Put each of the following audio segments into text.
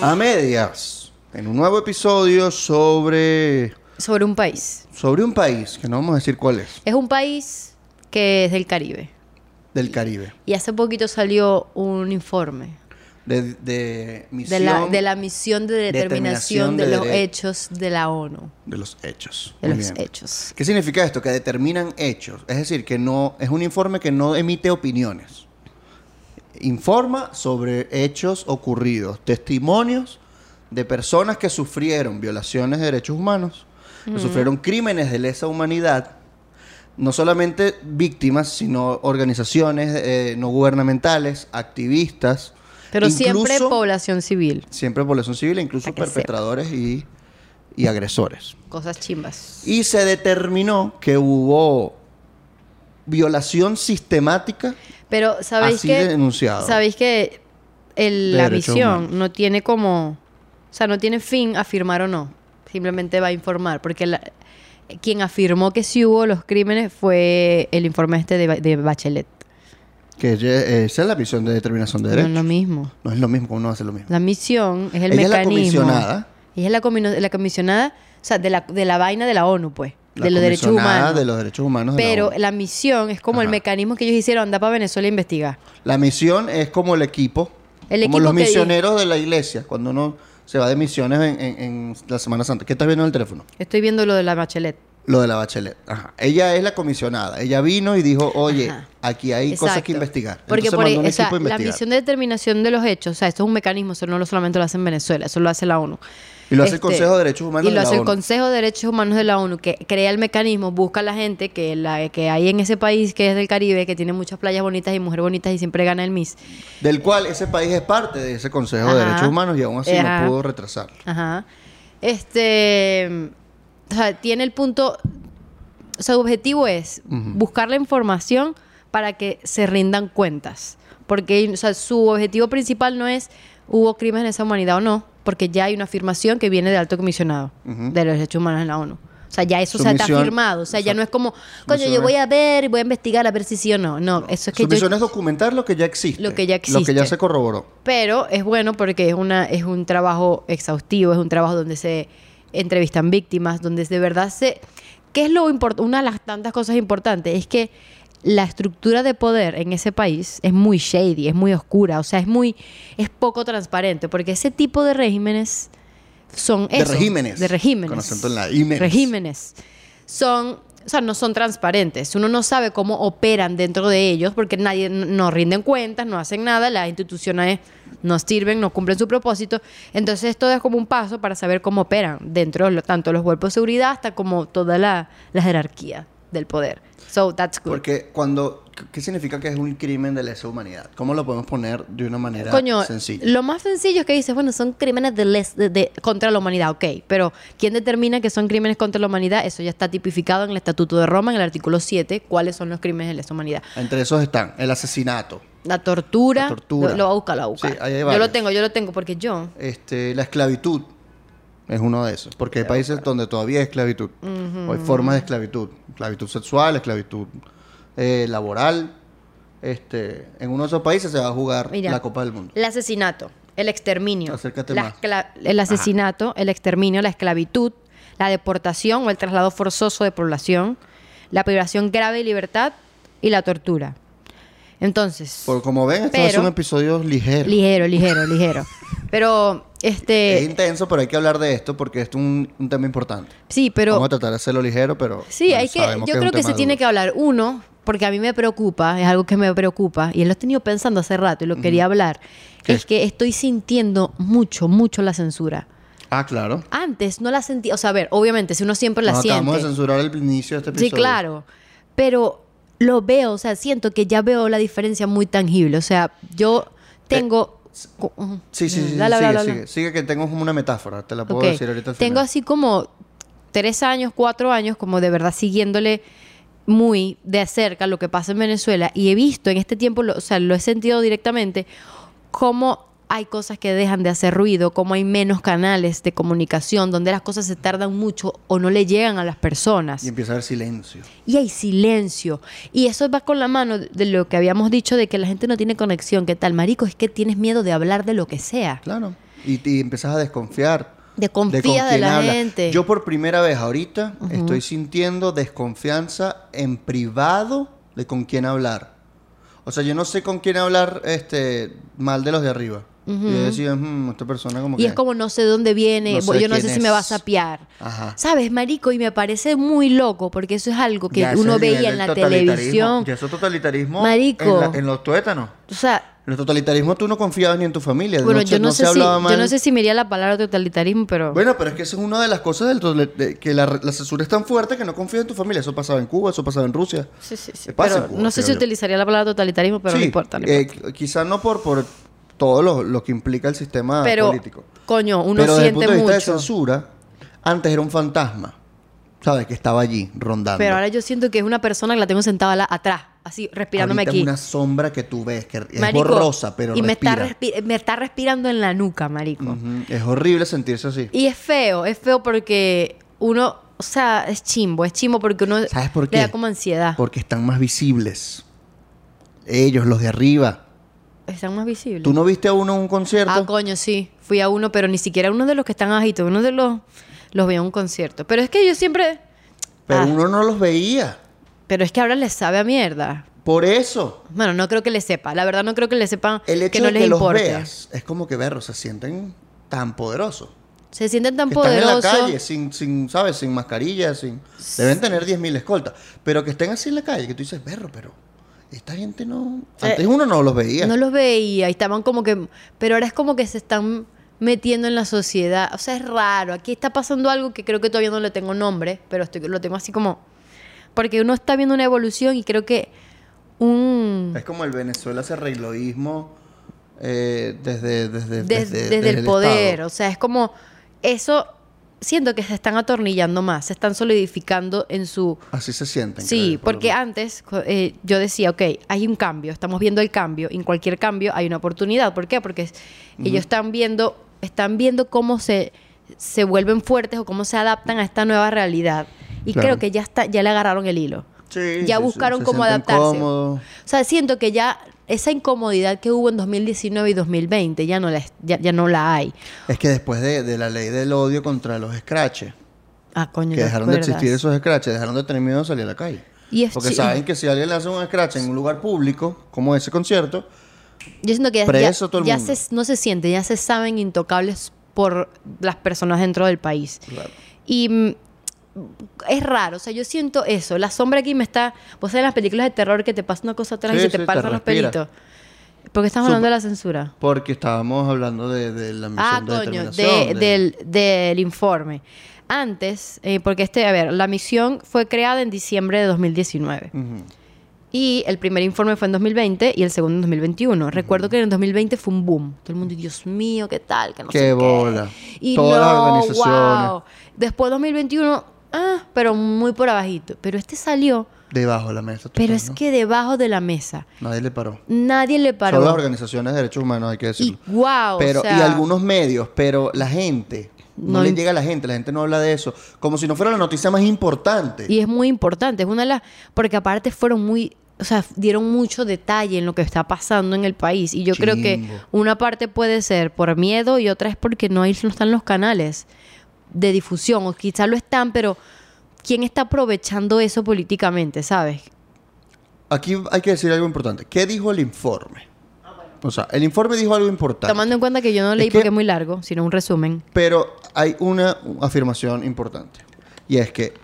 A medias, en un nuevo episodio sobre, Sobre un país. sobre un país, que no vamos a decir cuál es, Es un país que es del Caribe. del Caribe, Y hace poquito salió un informe de, de de misión la, de la misión de determinación, Determinación de, los hechos de la ONU. de los hechos. De Muy los bien. hechos. ¿Qué significa esto? Que determinan hechos. Es decir, que no es un informe que no emite opiniones. Informa sobre hechos ocurridos, testimonios de personas que sufrieron violaciones de derechos humanos, que sufrieron crímenes de lesa humanidad, no solamente víctimas, sino organizaciones eh, no gubernamentales, activistas, Pero siempre población civil. siempre población civil, e incluso perpetradores y, y agresores. Cosas chimbas. Y se determinó que hubo violación sistemática Pero sabéis Así que denunciado. sabéis que el- De la misión humanos. no tiene como, o sea, no tiene fin afirmar o no. Simplemente va a informar, porque la- quien afirmó que sí hubo los crímenes fue el informe este de, de Bachelet. que esa es la misión de determinación de No derechos. es lo mismo. No es lo mismo, uno hace lo mismo. La misión es el Ella es la mecanismo. comisionada. Ella es la, comino- la comisionada, o sea, de la, de la vaina de la ONU, pues, de los derechos humanos. de los derechos humanos. de la Pero la misión es como el mecanismo que ellos hicieron, anda para Venezuela a investigar. La misión es como el equipo. El como equipo los misioneros de la iglesia, cuando uno se va de misiones en, en- en la Semana Santa. ¿Qué estás viendo en el teléfono? Estoy viendo lo de la Bachelet. Lo de la Bachelet. Ajá. Ella es la comisionada. Ella vino y dijo, oye, Ajá. aquí hay cosas que investigar. Porque Entonces por ahí, o sea, equipo a la investigar. misión de determinación de los hechos, o sea, esto es un mecanismo, eso no lo solamente lo hace en Venezuela, eso lo hace la ONU. Y lo hace el Este, Consejo de Derechos Humanos Y de lo la hace el ONU. Consejo de Derechos Humanos de la ONU, que crea el mecanismo, busca a la gente que, la, que hay en ese país que es del Caribe, que tiene muchas playas bonitas y mujeres bonitas y siempre gana el Miss. Del cual ese país es parte de ese Consejo de. Derechos Humanos y aún así Ajá. no pudo retrasarlo. Ajá. Este. O sea, tiene el punto. O sea, su objetivo es buscar la información para que se rindan cuentas. Porque o sea, su objetivo principal no es hubo crímenes en esa humanidad o no, porque ya hay una afirmación que viene del alto comisionado de los derechos humanos en la ONU. O sea, ya eso se está afirmado. O sea, ya no es como, coño, yo voy a ver y voy a investigar a ver si sí o no. No, eso es que Su yo- misión es documentar lo que ya existe. Lo que ya Lo que ya existe. se corroboró. pero es bueno porque es una es un trabajo exhaustivo, es un trabajo donde se entrevistan víctimas, donde de verdad se ¿Qué es lo importante? Una de las tantas cosas importantes es que la estructura de poder en ese país es muy shady, es muy oscura, o sea, es muy es poco transparente, porque ese tipo de regímenes son De eso, regímenes. de regímenes, Con acento en la ímenes. regímenes son, o sea, no son transparentes. Uno no sabe cómo operan dentro de ellos porque nadie no rinden cuentas, no hacen nada, las instituciones no sirven, no cumplen su propósito. Entonces esto es como un paso para saber cómo operan dentro de lo- tanto los cuerpos de seguridad hasta como toda la, la jerarquía del poder. So that's good. Porque cuando... ¿Qué significa que es un crimen de lesa humanidad? ¿Cómo lo podemos poner de una manera Coño, sencilla? lo más sencillo es que dices, bueno, son crímenes de les- de- de- contra la humanidad, ok, pero ¿quién determina que son crímenes contra la humanidad? Eso ya está tipificado en el Estatuto de Roma, en el artículo 7, cuáles son los crímenes de lesa humanidad. Entre esos están el asesinato, La tortura, La tortura. Lo, lo voy a buscar, lo voy a Sí, yo lo tengo, yo lo tengo porque yo, este, la esclavitud. Es uno de esos. Porque hay países donde todavía hay esclavitud. O hay formas de esclavitud. Esclavitud sexual, esclavitud eh, laboral. Este, en uno de esos países se va a jugar Mira. la Copa del Mundo. el asesinato, el exterminio, Acércate la más. el asesinato, el exterminio, la esclavitud, la deportación o el traslado forzoso de población, la privación grave de libertad y la tortura. Entonces, Por como ven, estos Pero- son episodios ligeros. ligero, ligero, ligero. Pero, es este, intenso, pero hay que hablar de esto porque esto es un, un tema importante. sí, pero... Vamos a tratar de hacerlo ligero, pero. Sí, bueno, hay que, yo es creo que se tiene que hablar. Uno, porque a mí me preocupa, es algo que me preocupa, y lo he tenido pensando hace rato y lo quería hablar, ¿Qué? es que estoy sintiendo mucho, mucho la censura. Ah, claro. Antes no la sentía, o sea, a ver, obviamente, si uno siempre la Nos acabamos de siente. censurar el inicio de este Sí, episodio. claro. Pero lo veo, o sea, siento que ya veo la diferencia muy tangible. O sea, yo tengo. Sí, sí, sí. Dale, sigue, sigue. Sigue que tengo como una metáfora. Te la puedo decir ahorita al Tengo así como tres años, cuatro años, como de verdad siguiéndole muy de cerca lo que pasa en Venezuela y he visto en este tiempo, lo- o sea, lo he sentido directamente, cómo hay cosas que dejan de hacer ruido, cómo hay menos canales de comunicación, donde las cosas se tardan mucho o no le llegan a las personas. Y empieza a haber silencio. Y hay silencio. Y eso va con la mano de lo que habíamos dicho de que la gente no tiene conexión. ¿Qué tal, marico? Es que tienes miedo de hablar de lo que sea. Claro. Y, y empiezas a desconfiar. Desconfías con de quién la gente. Yo por primera vez ahorita estoy sintiendo desconfianza en privado de con quién hablar. O sea, yo no sé con quién hablar este mal de los de arriba. Y yo decía, "Hmm, esta persona como Y que... es como no sé dónde viene, No sé yo no sé si me va a sapear. Ajá. ¿Sabes, marico? Y me parece muy loco porque eso es algo que Ya uno veía en la televisión. Ya eso es totalitarismo Marico. En, la- en los tuétanos. O sea, En el totalitarismo tú no confiabas ni en tu familia. bueno, yo no, se sé si yo no sé si me iría la palabra totalitarismo, pero Bueno, pero es que esa es una de las cosas del de- que la, la censura es tan fuerte que no confías en tu familia. Eso pasaba en Cuba, eso pasaba en Rusia. sí, sí, sí. pasa Pero en Cuba, no sé si yo. utilizaría la palabra totalitarismo, pero no Sí, importa. no eh, importa. qu- quizá no por, por todo lo, lo que implica el sistema Pero político. coño, uno pero desde el siente punto de vista de mucho. censura, antes era un fantasma. ¿Sabes? Que estaba allí, rondando. Pero ahora yo siento que es una persona que la tengo sentada la- atrás, así respirándome Ahorita aquí. es una sombra que tú ves, que es Marico, borrosa, pero y me está, respi- me está respirando en la nuca, marico. Es horrible sentirse así. Y es feo, es feo porque uno, o sea, es chimbo, es chimbo porque uno ¿Sabes por le qué? da como ansiedad. Porque están más visibles. Ellos, los de arriba. Están más visibles. ¿Tú no viste a uno en un concierto? Ah, coño, sí. Fui a uno, pero ni siquiera uno de los que están abajitos, uno de los los vi en un concierto. Pero es que yo siempre pero ah. uno no los veía. pero es que ahora les sabe a mierda. Por eso. Bueno, no creo que les sepa. La verdad no creo que les sepan El hecho que no de les que los veas es como que verlos se sienten tan poderosos. Se sienten tan que están en la poderosos. calle sin, sin, ¿sabes? Sin mascarilla, sin... Deben tener 10.000 escoltas. Pero que estén así en la calle, que tú dices, berro, pero esta gente no... Antes Eh, uno no los veía. No los veía y estaban como que... Pero ahora es como que se están metiendo en la sociedad. O sea, es raro. Aquí está pasando algo que creo que todavía no le tengo nombre, pero estoy, lo tengo así como... Porque uno está viendo una evolución y creo que un... Es como el Venezuela ese reiloísmo eh, desde, desde, des- desde, el poder. O sea, es como... Eso... Siento que se están atornillando más, se están solidificando en su... Así se sienten. Sí, por porque antes eh, yo decía, ok, hay un cambio, estamos viendo el cambio, y en cualquier cambio hay una oportunidad. ¿Por qué? Porque ellos están viendo, están viendo cómo se, se vuelven fuertes o cómo se adaptan a esta nueva realidad. Y Claro. creo que ya está, ya le agarraron el hilo. Sí, ya buscaron se cómo adaptarse. O sea, siento que ya esa incomodidad que hubo en 2019 y 2020 ya no la, es- ya, ya no la hay. Es que después de, de la ley del odio contra los scratches, Ah, coño, que ¿te dejaron de existir esos scratches, dejaron de tener miedo de salir a la calle. Y es Porque saben que si alguien le hace un scratch en un lugar público, como ese concierto, Yo siento que ya- Preso ya, todo el ya mundo. se, no se siente, ya se saben intocables por las personas dentro del país. Claro. Y mm, es raro, o sea, yo siento eso. La sombra aquí me está. Vos sabés en las películas de terror que te pasa una cosa atrás Sí, y se te sí, te pasan los pelitos. ¿Por qué estamos hablando de la censura? porque estábamos hablando de, de la misión Ah, de coño, de- de- del, del informe. Antes, eh, porque este, a ver, la misión fue creada en diciembre de 2019. Ujú. Y el primer informe fue en 2020 y el segundo en 2021. Recuerdo que en 2020 fue un boom. Todo el mundo, Dios mío, ¿qué tal? Que no Qué sé bola. Y Todas las no, organizaciones. wow. Después 2021, ah, pero muy por abajito. Pero este salió, Debajo de la mesa. pero es ¿no? que debajo de la mesa. Nadie le paró. Nadie le paró. Son las organizaciones de derechos humanos, hay que y decirlo. wow, pero, o sea, y algunos medios, pero la gente, no, No le le- llega a la gente, la gente no habla de eso, como si no fuera la noticia más importante. Y es muy importante, es una de las... Porque aparte fueron muy... O sea, dieron mucho detalle en lo que está pasando en el país. Y yo creo que una parte puede ser por miedo y otra es porque no, hay, no están los canales de difusión. O quizás lo están, pero ¿quién está aprovechando eso políticamente, sabes? Aquí hay que decir algo importante. ¿Qué dijo el informe? O sea, el informe dijo algo importante. Tomando en cuenta que yo no leí que- porque es muy largo, sino un resumen. Pero hay una afirmación importante. Y es que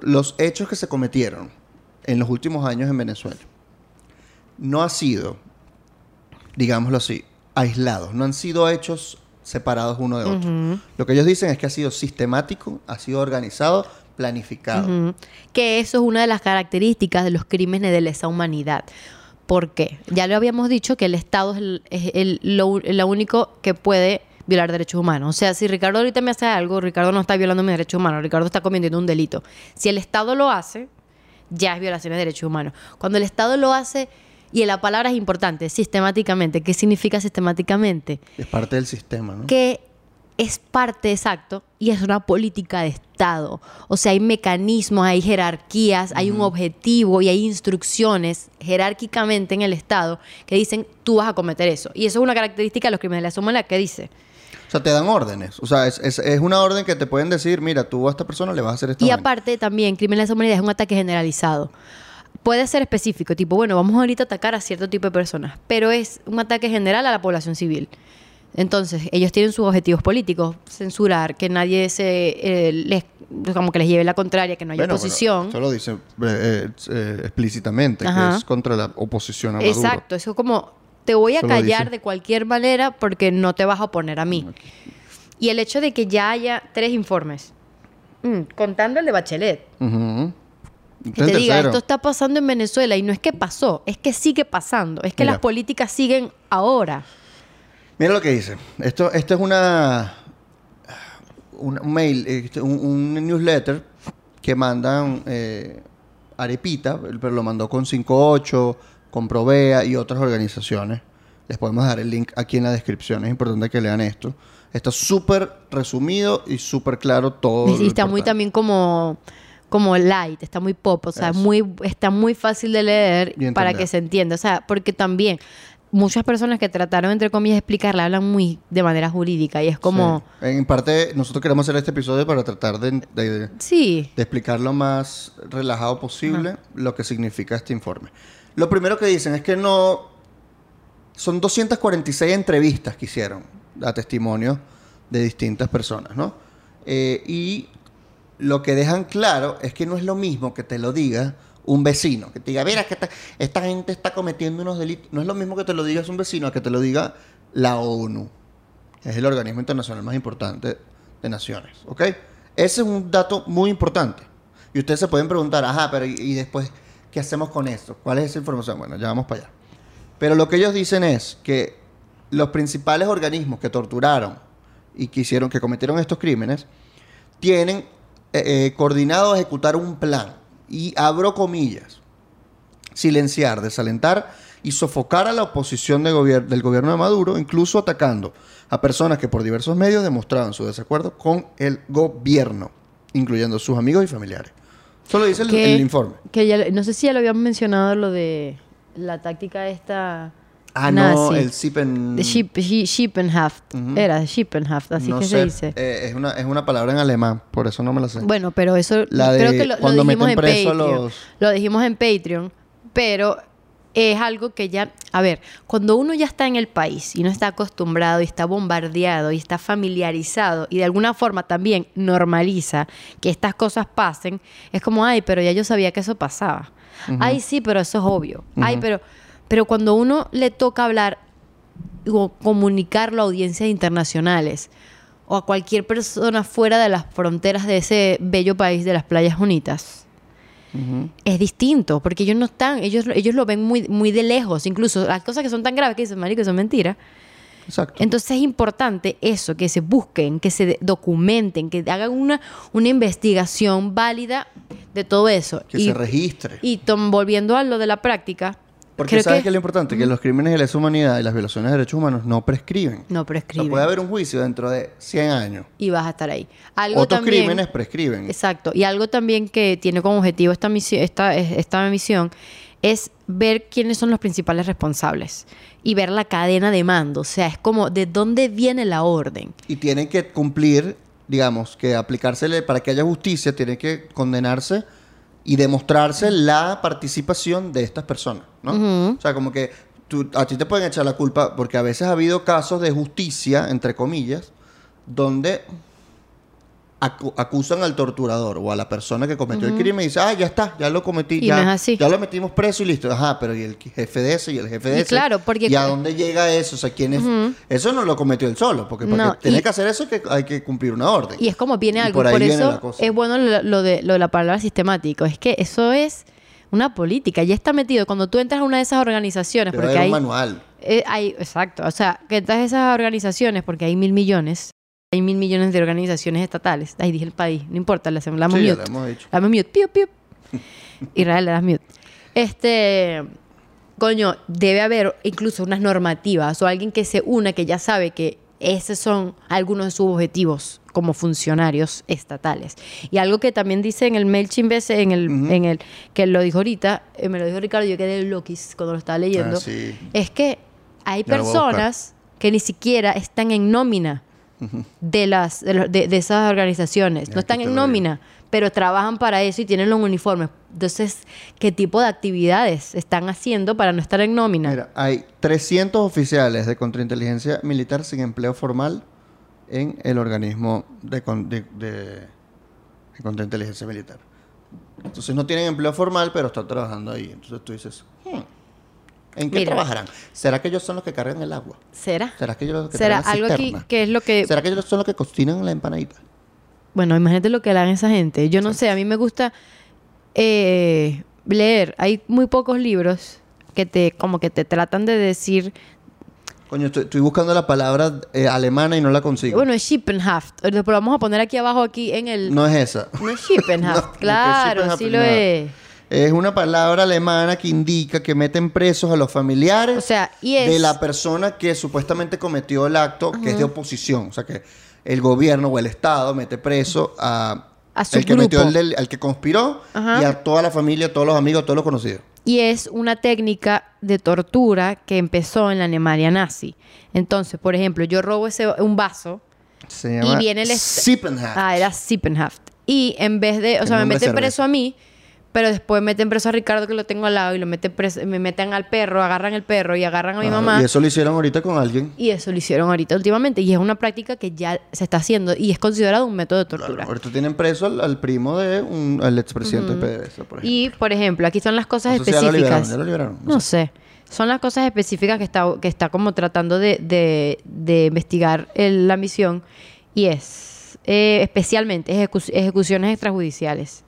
los hechos que se cometieron en los últimos años en Venezuela no han sido, digámoslo así, aislados. No han sido hechos separados uno de otro. Lo que ellos dicen es que ha sido sistemático, ha sido organizado, planificado. Que eso es una de las características de los crímenes de lesa humanidad. ¿Por qué? Ya lo habíamos dicho que el Estado es, el, es el- lo, lo único que puede violar derechos humanos. O sea, si Ricardo ahorita me hace algo, Ricardo no está violando mis derechos humanos, Ricardo está cometiendo un delito. Si el Estado lo hace, ya es violación de derechos humanos. Cuando el Estado lo hace, y la palabra es importante, sistemáticamente, ¿qué significa sistemáticamente? Es parte del sistema, ¿no? que es parte exacto y es una política de Estado. O sea, hay mecanismos, hay jerarquías, hay un objetivo y hay instrucciones jerárquicamente en el Estado que dicen tú vas a cometer eso. Y eso es una característica de los crímenes de la humanidad que dice. O sea, te dan órdenes. O sea, es, es- es una orden que te pueden decir, mira, tú a esta persona le vas a hacer esto. Y aparte también, crimen de lesa humanidad es un ataque generalizado. Puede ser específico, tipo, bueno, vamos ahorita a atacar a cierto tipo de personas, pero es un ataque general a la población civil. Entonces, ellos tienen sus objetivos políticos, censurar, que nadie se eh, les, como que les lleve la contraria, que no haya oposición. Esto lo dice eh, eh, explícitamente, Ajá. que es contra la oposición a Maduro. Exacto, eso es como, te voy a Eso callar de cualquier manera porque no te vas a oponer a mí. Y el hecho de que ya haya tres informes, mm, contando el de Bachelet, Ujú. Que te diga, esto está pasando en Venezuela y no es que pasó, es que sigue pasando, es que Mira. las políticas siguen ahora. Mira lo que dice. Esto, esto es una, un un mail, este, un, un newsletter que mandan eh, Arepita, pero lo mandó con 58, con Provea y otras organizaciones. Les podemos dar el link aquí en la descripción. Es importante que lean esto. Está súper resumido y súper claro todo. y está muy también como como light, está muy pop, o sea, Eso. muy está muy fácil de leer Y para que se entienda, o sea, porque también muchas personas que trataron entre comillas de explicarla hablan muy de manera jurídica y es como Sí. En parte, nosotros queremos hacer este episodio para tratar de, de- sí, de explicar lo más relajado posible lo que significa este informe. Lo primero que dicen es que no... Son 246 entrevistas que hicieron a testimonios de distintas personas, ¿no? Eh, y lo que dejan claro es que no es lo mismo que te lo diga un vecino, que te diga, mira, que esta, esta gente está cometiendo unos delitos. No es lo mismo que te lo digas un vecino a que te lo diga la ONU, que es el organismo internacional más importante de naciones, ¿ok? Ese es un dato muy importante. Y ustedes se pueden preguntar, ajá, pero ¿y, después qué hacemos con esto? ¿Cuál es esa información? Bueno, ya vamos para allá. Pero lo que ellos dicen es que los principales organismos que torturaron y que hicieron, que cometieron estos crímenes, tienen eh, eh, coordinado ejecutar un plan. Y abro comillas. Silenciar, desalentar y sofocar a la oposición de gobier- del gobierno de Maduro, incluso atacando a personas que por diversos medios demostraban su desacuerdo con el gobierno, incluyendo sus amigos y familiares. Eso lo dice el, que, el informe. que ya, no sé si ya lo habíamos mencionado lo de la táctica esta Ah, no, el Sipen... de Schi- Schippenhaft, era Schippenhaft, así no que sé, se dice. eh, es, una, es una palabra en alemán, por eso no me la sé. Bueno, pero eso La creo de que lo, lo cuando dijimos en Patreon. los- Lo dijimos en Patreon, pero es algo que ya, a ver, cuando uno ya está en el país y no está acostumbrado y está bombardeado y está familiarizado y de alguna forma también normaliza que estas cosas pasen, es como, ay, pero ya yo sabía que eso pasaba. Ay, sí, pero eso es obvio. Ay, pero pero cuando uno le toca hablar o comunicarlo a audiencias internacionales o a cualquier persona fuera de las fronteras de ese bello país de las playas bonitas. Es distinto, porque ellos no están, ellos, ellos lo ven muy, muy de lejos, incluso las cosas que son tan graves que dicen, marico, son mentiras. Exacto. Entonces es importante eso, que se busquen, que se documenten, que hagan una, una investigación válida de todo eso. que y, se registre. y tom- volviendo a lo de la práctica, Porque creo sabes que que es lo importante, que los crímenes de lesa humanidad y las violaciones de derechos humanos no prescriben. no O sea, prescriben. puede haber un juicio dentro de 100 años. y vas a estar ahí. Algo Otros también, crímenes prescriben. Exacto. Y algo también que tiene como objetivo esta misión, esta, esta misión es ver quiénes son los principales responsables y ver la cadena de mando. O sea, es como de dónde viene la orden. Y tienen que cumplir, digamos, que aplicársele para que haya justicia, tiene que condenarse y demostrarse la participación de estas personas, ¿no? O sea, como que tú- a ti te pueden echar la culpa porque a veces ha habido casos de justicia, entre comillas, donde acu- acusan al torturador o a la persona que cometió el crimen y dice, ah, ya está, ya lo cometí, Y ya, no es así. ya lo metimos preso y listo. Ajá, pero y el jefe de ese y el jefe de Y ese. claro, porque- ¿Y a dónde llega eso? O sea, ¿quién es? Eso no lo cometió él solo, porque para No, que y- hacer eso que, hay que cumplir una orden. Y es como viene Y algo. por ahí Por, viene eso la cosa. es bueno lo, lo de, lo de la palabra sistemático. Es que eso es una política. Ya está metido. Cuando tú entras a una de esas organizaciones, porque hay, un manual. eh, hay... Exacto. O sea, que entras a esas organizaciones porque hay mil millones. Hay mil millones de organizaciones estatales. Ahí dije el país. No importa, le hacemos la Sí, ya mute. lo hemos dicho. Dame mute. Piu, piu. Israel, le das mute. Este. Coño, debe haber incluso unas normativas o alguien que se una que ya sabe que esos son algunos de sus objetivos como funcionarios estatales. Y algo que también dice en el MailChimp ese, en el, en el que lo dijo ahorita, eh, me lo dijo Ricardo, yo quedé loquis cuando lo estaba leyendo, Ah, sí. es que hay Ya personas que ni siquiera están en nómina de, las, de, los- de- de esas organizaciones. Ya, No están en nómina, pero trabajan para eso y tienen los uniformes. Entonces, ¿qué tipo de actividades están haciendo para no estar en nómina? Mira, hay 300 oficiales de contrainteligencia militar sin empleo formal en el organismo de, con- de, de- de contrainteligencia militar. Entonces no tienen empleo formal, pero están trabajando ahí. Entonces tú dices, hmm, ¿en qué Mira. trabajarán? ¿Será que ellos son los que cargan el agua? ¿Será? ¿Será que ellos los que ¿Será algo que, cisterna? que es lo que... ¿Será que ellos son los que cocinan la empanadita? Bueno, imagínate lo que harán esa gente. Yo no sé, a mí me gusta eh, leer. Hay muy pocos libros que te, como que te tratan de decir, Coño, estoy, estoy buscando la palabra eh, alemana y no la consigo. bueno, es Schippenhaft. Pero vamos a poner aquí abajo, aquí en el... no es esa. No es Schippenhaft, No, claro, Schippenhaft sí lo es. Es una palabra alemana que indica que meten presos a los familiares O sea, de la persona que supuestamente cometió el acto que es de oposición. O sea que el gobierno o el Estado mete preso a, A su el que metió grupo. el del- al que conspiró Ajá. y a toda la familia, todos los amigos, todos los conocidos. Y es una técnica de tortura que empezó en la Alemania nazi. Entonces, por ejemplo, yo robo ese, un vaso Se y viene el... Sippenhaft. Ah, era Sippenhaft. Y en vez de... O sea, me meten preso a mí, pero después meten preso a Ricardo que lo tengo al lado y lo meten preso, me meten al perro, agarran el perro y agarran a mi Ah, mamá. Y eso lo hicieron ahorita con alguien. Y eso lo hicieron ahorita últimamente. Y es una práctica que ya se está haciendo y es considerado un método de Claro, tortura. ahorita tienen preso al, al primo de un, al expresidente de PDVSA, por ejemplo. Y, por ejemplo, aquí son las cosas Eso sí, ya lo liberaron, específicas. ya lo liberaron, no No sé. Son las cosas específicas que está, que está como tratando de, de- de investigar el- la misión. Y es eh, especialmente ejecu- ejecuciones extrajudiciales,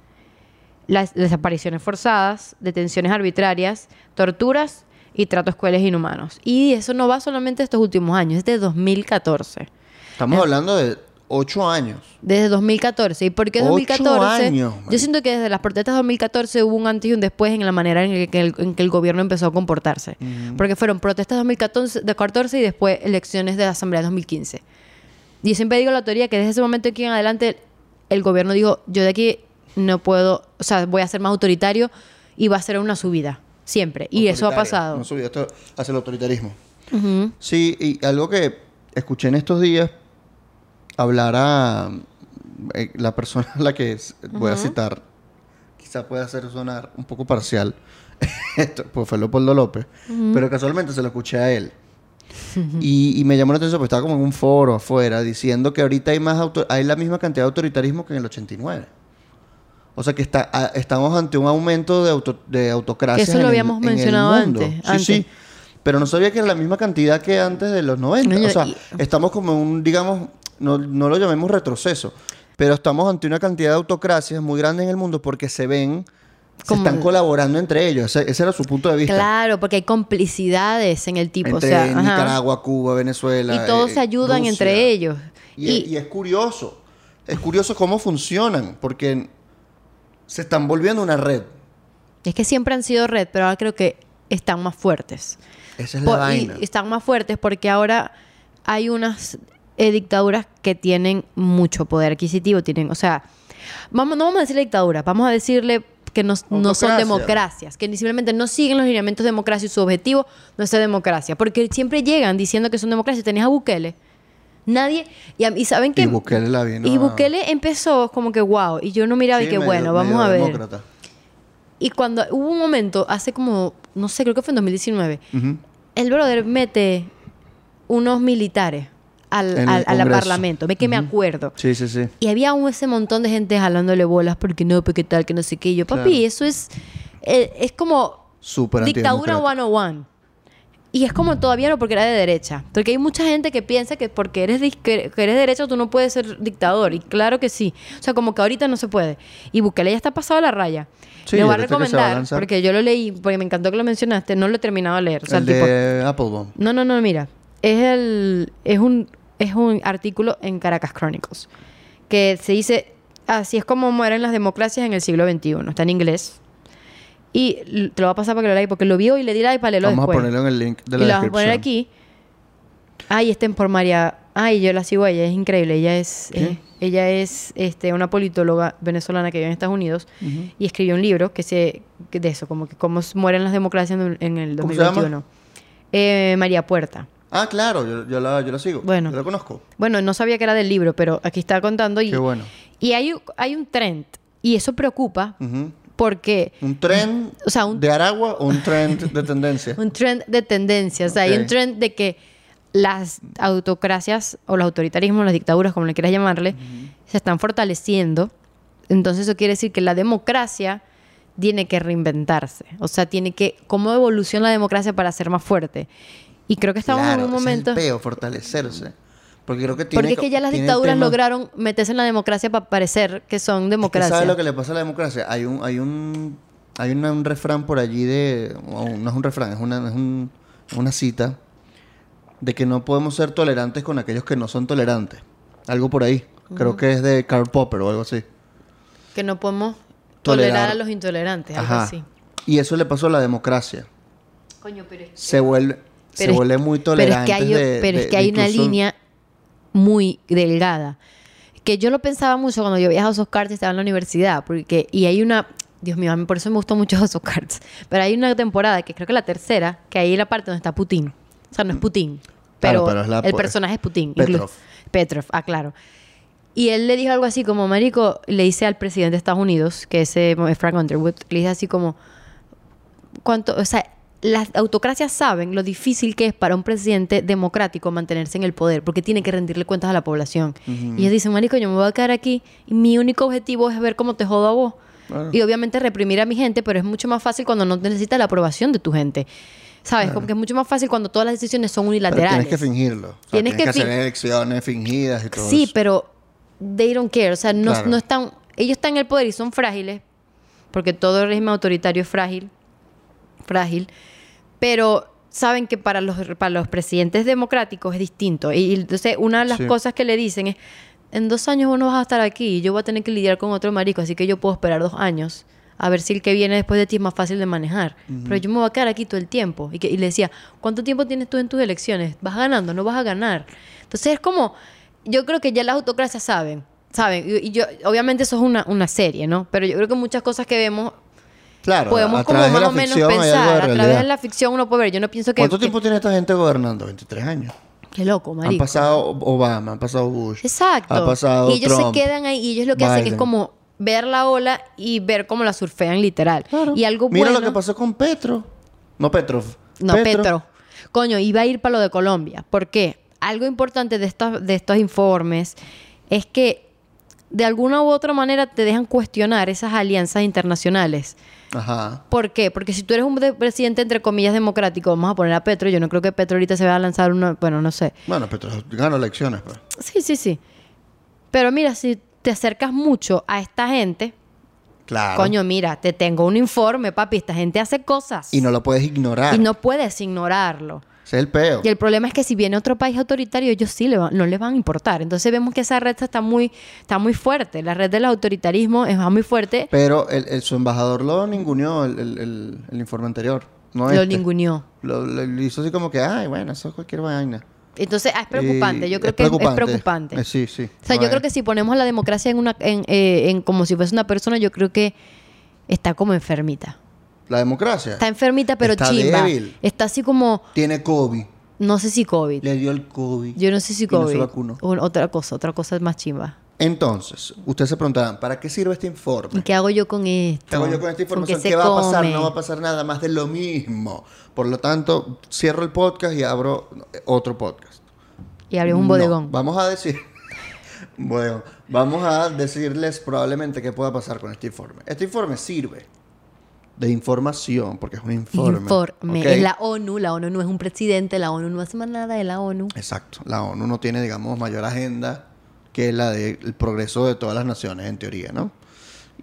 las desapariciones forzadas, detenciones arbitrarias, torturas y tratos crueles e inhumanos. Y eso no va solamente de estos últimos años, es de 2014. Estamos hablando de ocho años. Desde 2014. ¿Y por qué Ocho 2014? años, Yo siento que desde las protestas de 2014 hubo un antes y un después en la manera en que el, en que el gobierno empezó a comportarse. Porque fueron protestas de 2014 de 14 y después elecciones de la Asamblea de 2015. Y yo siempre digo la teoría que desde ese momento aquí en adelante el gobierno dijo, yo de aquí no puedo, o sea, voy a ser más autoritario y va a ser una subida. Siempre. Y eso ha pasado. No subió esto hacia el autoritarismo. Sí, y algo que escuché en estos días hablar a eh, la persona a la que es- voy a citar, quizá pueda hacer sonar un poco parcial, Esto, pues fue Leopoldo López, pero casualmente se lo escuché a él. y, y me llamó la atención porque estaba como en un foro afuera diciendo que ahorita hay más hay la misma cantidad de autoritarismo que en el 89. O sea que está, a- estamos ante un aumento de, auto, de autocracia. Que eso lo habíamos mencionado antes, Sí, antes. sí. Pero no sabía que era la misma cantidad que antes de los 90. Coño, o sea, y- estamos como en un, digamos, no, no lo llamemos retroceso, pero estamos ante una cantidad de autocracias muy grande en el mundo porque se ven, se están colaborando entre ellos. Ese, ese era su punto de vista. Claro, porque hay complicidades en el tipo. Entre o sea, ajá. Nicaragua, Cuba, Venezuela. Y todos eh, se ayudan Rusia. entre ellos. Y, Y- y es curioso, es curioso cómo funcionan, porque se están volviendo una red. Es que siempre han sido red, pero ahora creo que están más fuertes. Esa es Por- la y vaina. están más fuertes porque ahora hay unas eh, dictaduras que tienen mucho poder adquisitivo. Tienen, o sea, vamos, no vamos a decirle dictadura, vamos a decirle que no, no son democracias, que simplemente no siguen los lineamientos de democracia y su objetivo no es ser democracia. Porque siempre llegan diciendo que son democracia. Tenías a Bukele. Nadie. Y, a- y saben que. Y Bukele la vino y a- Bukele empezó como que wow. Y yo no miraba y Sí, que medio- bueno, vamos a ver. demócrata. Y cuando hubo un momento, hace como, no sé, creo que fue en 2019, Ujú. el brother mete unos militares al, al, al parlamento. Ve que me acuerdo. Sí, sí, sí. Y había un, ese montón de gente jalándole bolas porque no, porque tal, que no sé qué. Y yo, papi, Claro. eso es, eh, es como Súper dictadura antidemocrático. 101. Y es como todavía no porque era de derecha. Porque hay mucha gente que piensa que porque eres, que eres de derecha tú no puedes ser dictador. Y claro que sí. O sea, como que ahorita no se puede. Y Bukele ya está pasado la raya. Sí, Le voy a se va a recomendar, porque yo lo leí, porque me encantó que lo mencionaste, no lo he terminado de leer. O sea, el el tipo- de Applebaum. no, no, no, mira. Es el es un es un artículo en Caracas Chronicles que se dice así es como mueren las democracias en el siglo XXI. Está en inglés. Y te lo voy a pasar para que lo leas porque lo vio y le di like para leerlo Vamos después. a ponerlo en el link de y la lo vamos a poner descripción. aquí. Ay, estén por María. Ay, yo la sigo a ella, es increíble. Ella es eh, ella es este una politóloga venezolana que vive en Estados Unidos y escribió un libro que se de eso, como que cómo mueren las democracias en, en el ¿Cómo se llama? 2021. Eh, María Puerta. Ah, claro, yo, yo la, yo la sigo. Bueno. Yo la conozco. Bueno, no sabía que era del libro, pero aquí está contando. Y, Qué bueno. Y hay, hay un trend, y eso preocupa, Ujú. Porque ¿Un tren O sea, un- de Aragua o un trend de tendencia? un trend de tendencias. O sea, hay un trend de que las autocracias o los autoritarismos, las dictaduras, como le quieras llamarle, se están fortaleciendo. Entonces eso quiere decir que la democracia tiene que reinventarse. O sea, tiene que... ¿Cómo evoluciona la democracia para ser más fuerte? Y creo que estamos Claro, en un ese es el momento... peo, fortalecerse. Porque creo que tiene Porque es que ya las dictaduras tema- lograron meterse en la democracia para parecer que son Es que democracia. ¿Sabes lo que le pasa a la democracia? Hay un, hay un, hay una- un refrán por allí de, no es un refrán, es una, es un- una cita de que no podemos ser tolerantes con aquellos que no son tolerantes. Algo por ahí. Creo que es de Karl Popper o algo así. Que no podemos tolerar, Tolerar. a los intolerantes, algo Ajá. así. Y eso le pasó a la democracia. Coño, pero es Se vuelve, se Pero es- vuelve muy Pero es tolerante. que hay, pero es que hay una línea muy delgada. Que yo lo pensaba mucho cuando yo viajaba a esos cards y estaba en la universidad. Porque, y hay una. Dios mío, por eso me gustó mucho esos cards. Pero hay una temporada, que creo que la tercera, que ahí la parte donde está Putin. O sea, no es Putin. Pero, Claro, pero es la- el personaje es Putin. Petrov. Petrov, ah, claro. Y él le dijo algo así como, Marico, le dice al presidente de Estados Unidos, que es eh, Frank Underwood, le dice así como, cuánto, o sea, las autocracias saben lo difícil que es para un presidente democrático mantenerse en el poder, porque tiene que rendirle cuentas a la población. Y ellos dicen, marico, yo me voy a quedar aquí y mi único objetivo es ver cómo te jodo a vos. Claro. Y obviamente reprimir a mi gente, pero es mucho más fácil cuando no necesitas la aprobación de tu gente. ¿Sabes? Como que es mucho más fácil cuando todas las decisiones son Pero unilaterales. tienes que fingirlo. O sea, Tienes tienes, que que, hacer fin- elecciones fingidas y todo Sí, eso. pero they don't care. O sea, no, Claro. no están. Ellos están en el poder y son frágiles, porque todo régimen autoritario es frágil. Frágil. Pero saben que para los, para los presidentes democráticos es distinto. Y entonces, una de las Sí. cosas que le dicen es: en dos años vos no vas a estar aquí y yo voy a tener que lidiar con otro marico, así que yo puedo esperar dos años. A ver si el que viene después de ti es más fácil de manejar. Pero yo me voy a quedar aquí todo el tiempo. Y, que- y le decía, ¿cuánto tiempo tienes tú en tus elecciones? ¿Vas ganando? ¿No vas a ganar? Entonces es como, yo creo que ya las autocracias saben, saben. Y, y yo, obviamente eso es una, una serie, ¿no? Pero yo creo que muchas cosas que vemos Claro, podemos a como más la o menos pensar. A través de la ficción uno puede ver. Yo no pienso que... ¿Cuánto que- tiempo tiene esta gente gobernando? 23 años. Qué loco, Han marico. pasado Obama, han pasado Bush. Exacto. Ha pasado y ellos Trump, se quedan ahí y ellos lo que hacen es como ver la ola y ver cómo la surfean literal. Y algo Mira bueno... lo que pasó con Petro. No Petrov. No, Petro. Coño, iba a ir para lo de Colombia. ¿Por qué? Algo importante de estos, de estos informes es que de alguna u otra manera te dejan cuestionar esas alianzas internacionales. Ajá. ¿Por qué? Porque si tú eres un de- presidente, entre comillas, democrático, vamos a poner a Petro, yo no creo que Petro ahorita se vaya a lanzar una... Bueno, no sé. Bueno, Petro ganó elecciones, pues. Sí, sí, sí. Pero mira, si te acercas mucho a esta gente, Claro. coño, mira, te tengo un informe, papi, esta gente hace cosas. Y no lo puedes ignorar. Y no puedes ignorarlo. Ese es el peo. Y el problema es que si viene otro país autoritario, ellos sí le van- no les van a importar. Entonces vemos que esa red está muy, está muy fuerte. La red del autoritarismo es muy fuerte. Pero el, el- su embajador lo ninguneó el, el, el- el informe anterior. No lo este. ninguneó. Lo, lo- lo hizo así como que, ay, bueno, eso es cualquier vaina. Entonces ah, es preocupante. Yo creo que es- es preocupante. Eh, sí, sí. O sea, No yo es- creo que si ponemos la democracia en una, en, eh, en como si fuese una persona, yo creo que está como enfermita. La democracia Está enfermita, pero Está chimba. débil. Está así como, tiene COVID. no sé si COVID. Le dio el COVID. Yo no sé si y no COVID. se vacunó. Otra cosa, otra cosa más chimba. Entonces, ustedes se preguntarán, ¿para qué sirve este informe? ¿Y qué hago yo con esto? ¿Qué hago yo con esta información? qué se ¿Qué va a pasar? No va a pasar nada más de lo mismo. Por lo tanto, cierro el podcast y abro otro podcast. Y abrimos un bodegón. vamos a decir. bueno, vamos a decirles probablemente qué pueda pasar con este informe. Este informe sirve de información, porque es un informe. Informe. Es la ONU. La ONU no es un presidente. La ONU no hace más nada de la ONU. Exacto. La ONU no tiene, digamos, mayor agenda que la del progreso de todas las naciones, en teoría, ¿no?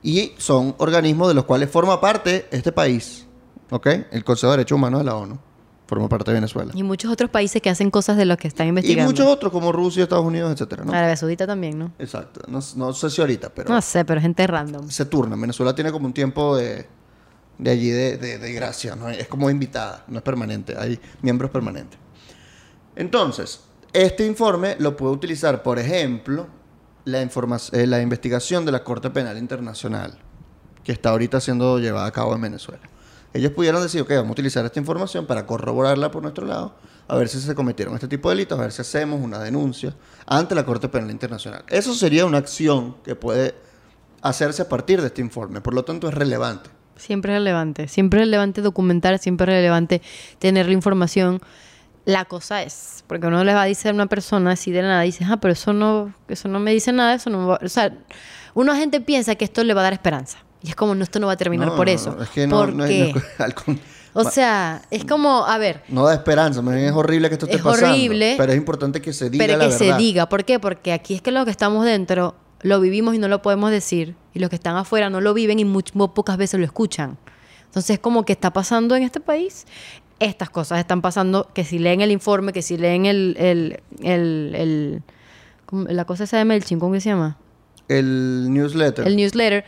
Y son organismos de los cuales forma parte este país, ¿ok? El Consejo de Derechos Humanos de la ONU. Forma parte de Venezuela. Y muchos otros países que hacen cosas de los que están Y investigando. muchos otros como Rusia, Estados Unidos, etcétera, ¿no? Arabia Saudita también, ¿no? Exacto. No, no sé si ahorita, pero No sé, pero gente random. se turna. Venezuela tiene como un tiempo de, de allí de, de- de gracia, ¿no? Es como invitada, no es permanente. Hay miembros permanentes. Entonces, este informe lo puede utilizar, por ejemplo, la, eh, la investigación de la Corte Penal Internacional, que está ahorita siendo llevada a cabo en Venezuela. Ellos pudieron decir, ok, vamos a utilizar esta información para corroborarla por nuestro lado, a ver si se cometieron este tipo de delitos, a ver si hacemos una denuncia ante la Corte Penal Internacional. Eso sería una acción que puede hacerse a partir de este informe, por lo tanto es relevante. Siempre es relevante, siempre es relevante documentar, siempre es relevante tener la información. La cosa es, porque uno le va a decir a una persona así de nada, dice, ah, pero eso no, eso no me dice nada, eso no me va-". O sea, una gente piensa que esto le va a dar esperanza. Y es como, no, esto no va a terminar No, por eso. es que no, ¿Por no es- no es- O sea, es como, a ver, no da esperanza, es horrible que esto esté Es pasando. horrible, pero es importante que se diga pero la que se verdad. diga. ¿Por qué? Porque aquí es que los que estamos dentro lo vivimos y no lo podemos decir. Y los que están afuera no lo viven y muy pocas veces lo escuchan. Entonces, como que está pasando en este país. Estas cosas están pasando, que si leen el informe, que si leen el... el, el, el- ¿cómo- la cosa esa de MailChimp, ¿cómo que se llama? El newsletter. el newsletter,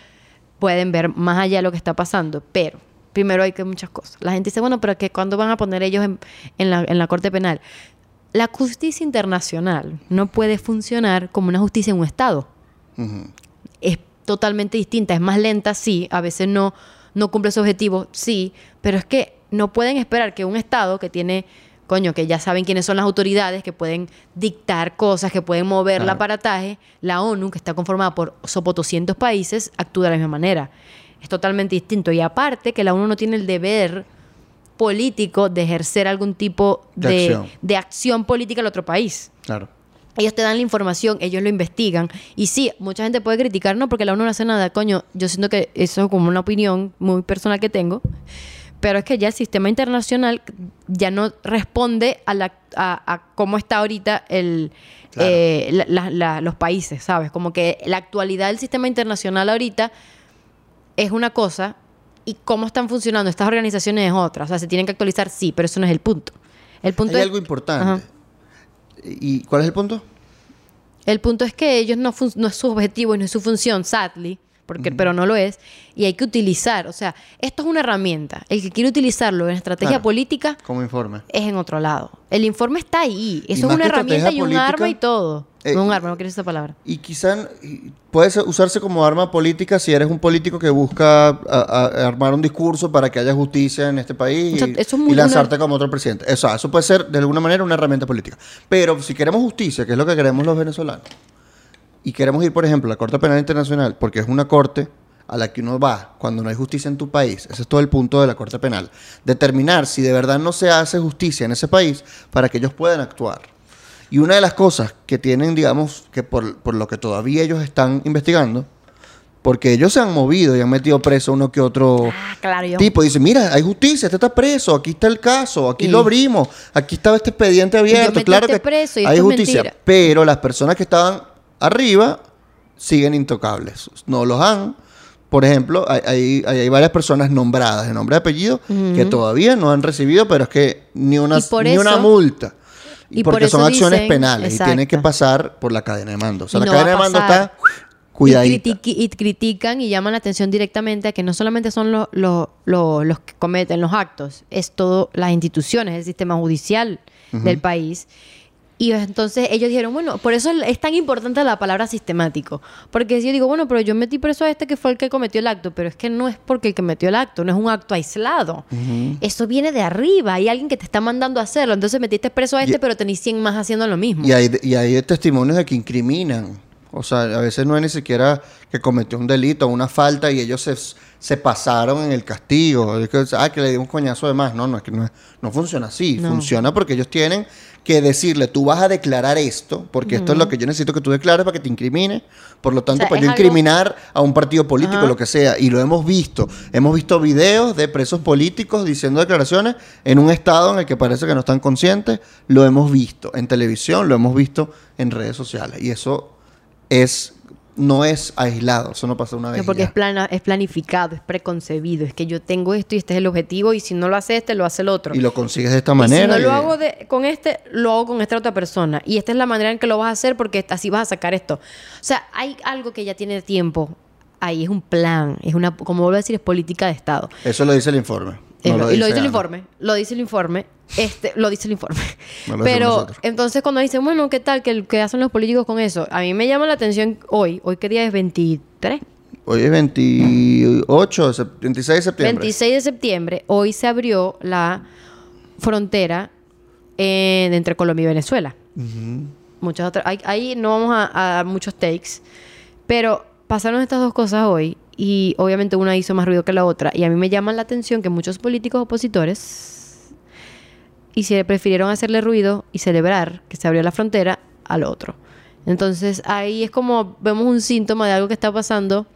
pueden ver más allá de lo que está pasando. Pero primero hay que muchas cosas. La gente dice, bueno, pero que cuando van a poner ellos en, en la, en la Corte Penal? La justicia internacional no puede funcionar como una justicia en un Estado. Es totalmente distinta, es más lenta, sí, a veces no, no cumple su objetivo, sí, pero es que no pueden esperar que un Estado que tiene, coño, que ya saben quiénes son las autoridades, que pueden dictar cosas, que pueden mover el Claro. aparataje, la ONU, que está conformada por sopo 200 países, actúa de la misma manera. Es totalmente distinto. Y aparte que la ONU no tiene el deber político de ejercer algún tipo De de, acción. de acción política al otro país. Claro. Ellos te dan la información, ellos lo investigan. Y sí, mucha gente puede criticar, no, porque la ONU no hace nada. Coño, yo siento que eso es como una opinión muy personal que tengo. Pero es que ya el sistema internacional ya no responde a, la, a, a cómo está ahorita el, Claro. eh, la- la- la- los países, ¿sabes? Como que la actualidad del sistema internacional ahorita es una cosa y cómo están funcionando estas organizaciones es otra. O sea, se tienen que actualizar, sí, pero eso no es el punto. El punto Hay es, algo importante. Ajá. ¿Y cuál es el punto? El punto es que ellos no, no es su objetivo y no es su función, sadly, porque, pero no lo es, y hay que utilizar, o sea, esto es una herramienta. El que quiere utilizarlo en estrategia Claro. política Como informe. es en otro lado. El informe está ahí, eso es una herramienta y un política, arma y todo. Eh, un arma, no quiero esa palabra. Y quizá puede usarse como arma política si eres un político que busca a- a- armar un discurso para que haya justicia en este país O sea, y, eso es muy y lanzarte una- como otro presidente. Eso, eso puede ser de alguna manera una herramienta política. Pero si queremos justicia, que es lo que queremos los venezolanos, y queremos ir, por ejemplo, a la Corte Penal Internacional, porque es una corte a la que uno va cuando no hay justicia en tu país, ese es todo el punto de la Corte Penal, determinar si de verdad no se hace justicia en ese país para que ellos puedan actuar. Y una de las cosas que tienen, digamos, que por, por lo que todavía ellos están investigando, porque ellos se han movido y han metido preso uno que otro Ah, claro, tipo. Dice, mira, hay justicia, este está preso, aquí está el caso, aquí Y- lo abrimos, aquí estaba este expediente abierto, claro este que preso y hay justicia. mentira. Pero las personas que estaban arriba siguen intocables. No los han. Por ejemplo, hay, hay, hay- varias personas nombradas de nombre y apellido que todavía no han recibido, pero es que ni una, ni una multa. Y y por porque son acciones dicen- penales y tienen que exacto. pasar por la cadena de mando. O sea, Y la no cadena de mando está cuidadita. Y, y critican y llaman la atención directamente a que no solamente son los, los, los, los que cometen los actos, es todo las instituciones, el sistema judicial del país. Y entonces ellos dijeron, bueno, por eso es tan importante la palabra sistemático. Porque si yo digo, bueno, pero yo metí preso a este que fue el que cometió el acto, pero es que no es porque el que metió el acto, no es un acto aislado. Eso viene de arriba, hay alguien que te está mandando a hacerlo. Entonces metiste preso a este, Y- pero tenés 100 más haciendo lo mismo. Y hay, y hay testimonios de que incriminan. O sea, a veces no es ni siquiera que cometió un delito una falta y ellos se, se pasaron en el castigo. Es que, ah, que le dio un coñazo de más. No, no, es que no, no funciona así. No. Funciona porque ellos tienen que decirle, tú vas a declarar esto, porque esto es lo que yo necesito que tú declares para que te incrimine. Por lo tanto, sea, para es yo algo- incriminar a un partido político, Ajá. lo que sea. Y lo hemos visto. Hemos visto videos de presos políticos diciendo declaraciones en un estado en el que parece que no están conscientes. Lo hemos visto en televisión, lo hemos visto en redes sociales. Y eso es no es aislado, eso no pasa una vez. No, y porque ya. es, plana, es planificado, es preconcebido. Es que yo tengo esto y este es el objetivo y si no lo hace este, lo hace el otro. Y lo consigues de esta Y manera. si no lo y- hago de- con este, lo hago con esta otra persona. Y esta es la manera en que lo vas a hacer porque así vas a sacar esto. O sea, hay algo que ya tiene tiempo. Ahí es un plan, es una, como vuelvo a decir, es política de Estado. Eso lo dice el informe. No lo- y lo dice el informe, lo dice el informe, este, lo dice el informe. No lo decimos Pero entonces cuando dicen, bueno, ¿qué tal? ¿Qué, qué hacen los políticos con eso? A mí me llama la atención hoy, hoy qué día es 23, Hoy es 28, de sep- 26 de septiembre. 26 de septiembre, hoy se abrió la frontera en- entre Colombia y Venezuela. Muchas otras. Ahí, ahí no vamos a, a dar muchos takes. Pero pasaron estas dos cosas hoy. Y obviamente una hizo más ruido que la otra. Y a mí me llama la atención que muchos políticos opositores y se prefirieron hacerle ruido y celebrar que se abrió la frontera al otro. Entonces ahí es como vemos un síntoma de algo que está pasando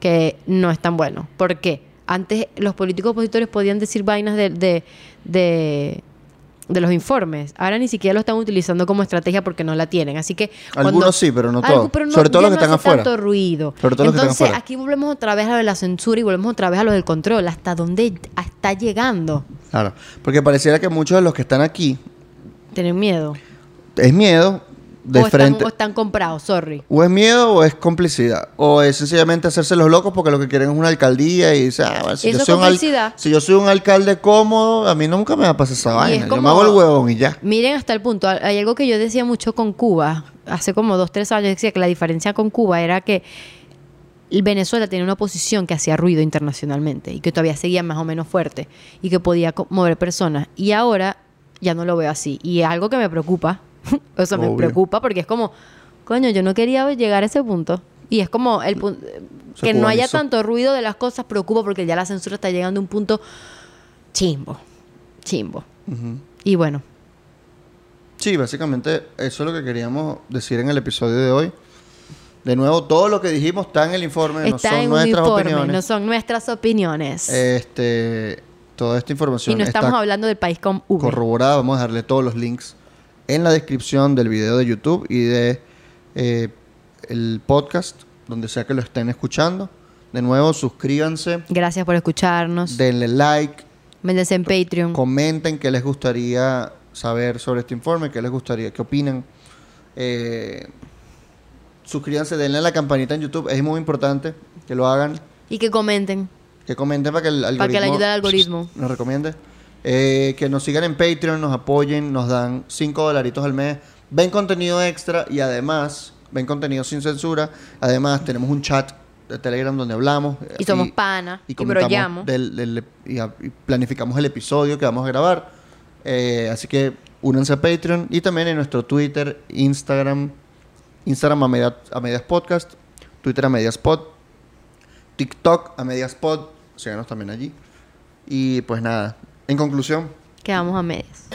que no es tan bueno. ¿Por qué? Antes los políticos opositores podían decir vainas de, de, de, de los informes. Ahora ni siquiera lo están utilizando como estrategia porque no la tienen. Así que... Algunos sí, pero no todos. no- Sobre todo los que no están hace afuera. tanto ruido. Sobre todo los que están Entonces afuera. aquí volvemos otra vez a lo de la censura y volvemos otra vez a lo del control. ¿Hasta dónde está llegando? Claro. Porque pareciera que muchos de los que están aquí Tener miedo. es miedo de o, frente. Están, o están comprados, sorry. O es miedo o es complicidad. O es sencillamente hacerse los locos porque lo que quieren es una alcaldía y dice, ah, bueno, si, yo soy un al- si yo soy un alcalde cómodo, a mí nunca me va a pasar esa Y vaina. es Yo me hago el huevón y ya. Miren hasta el punto. Hay algo que yo decía mucho con Cuba. Hace como dos, tres años decía que la diferencia con Cuba era que Venezuela tenía una oposición que hacía ruido internacionalmente y que todavía seguía más o menos fuerte y que podía mover personas. Y ahora ya no lo veo así. Y es algo que me preocupa. o sea, me Obvio. preocupa porque es como, coño, yo no quería llegar a ese punto. Y es como el pu- Se que no haya tanto ruido de las cosas preocupa porque ya la censura está llegando a un punto chimbo. Chimbo. Y bueno, Sí, básicamente eso es lo que queríamos decir en el episodio de hoy. De nuevo, todo lo que dijimos está en el informe, no está son en nuestras informe, opiniones. no son nuestras opiniones. Este, toda esta y información no estamos está hablando del país con V. corroborada. Vamos a dejarle todos los links en la descripción del video de YouTube y de eh, el podcast, donde sea que lo estén escuchando. De nuevo, suscríbanse, Gracias por escucharnos. denle like, Véndense en Patreon. comenten qué les gustaría saber sobre este informe, qué les gustaría, qué opinan. Eh, suscríbanse, denle a la campanita en YouTube, es muy importante que lo hagan. Y que comenten. Que comenten para que el algoritmo, Para que le ayude al algoritmo. nos recomiende. Eh, que nos sigan en Patreon, nos apoyen, nos dan 5 dolaritos al mes. Ven contenido extra y además ven contenido sin censura. Además tenemos un chat de Telegram donde hablamos. eh, Y somos pana, y comentamos brollamos. del- del- y, y planificamos el episodio que vamos a grabar. Eh, así que únanse a Patreon y también en nuestro Twitter, Instagram, Instagram a, media- a medias podcast, Twitter a medias pod, TikTok a medias pod, síganos también allí. Y pues nada, en conclusión, Quedamos a medias.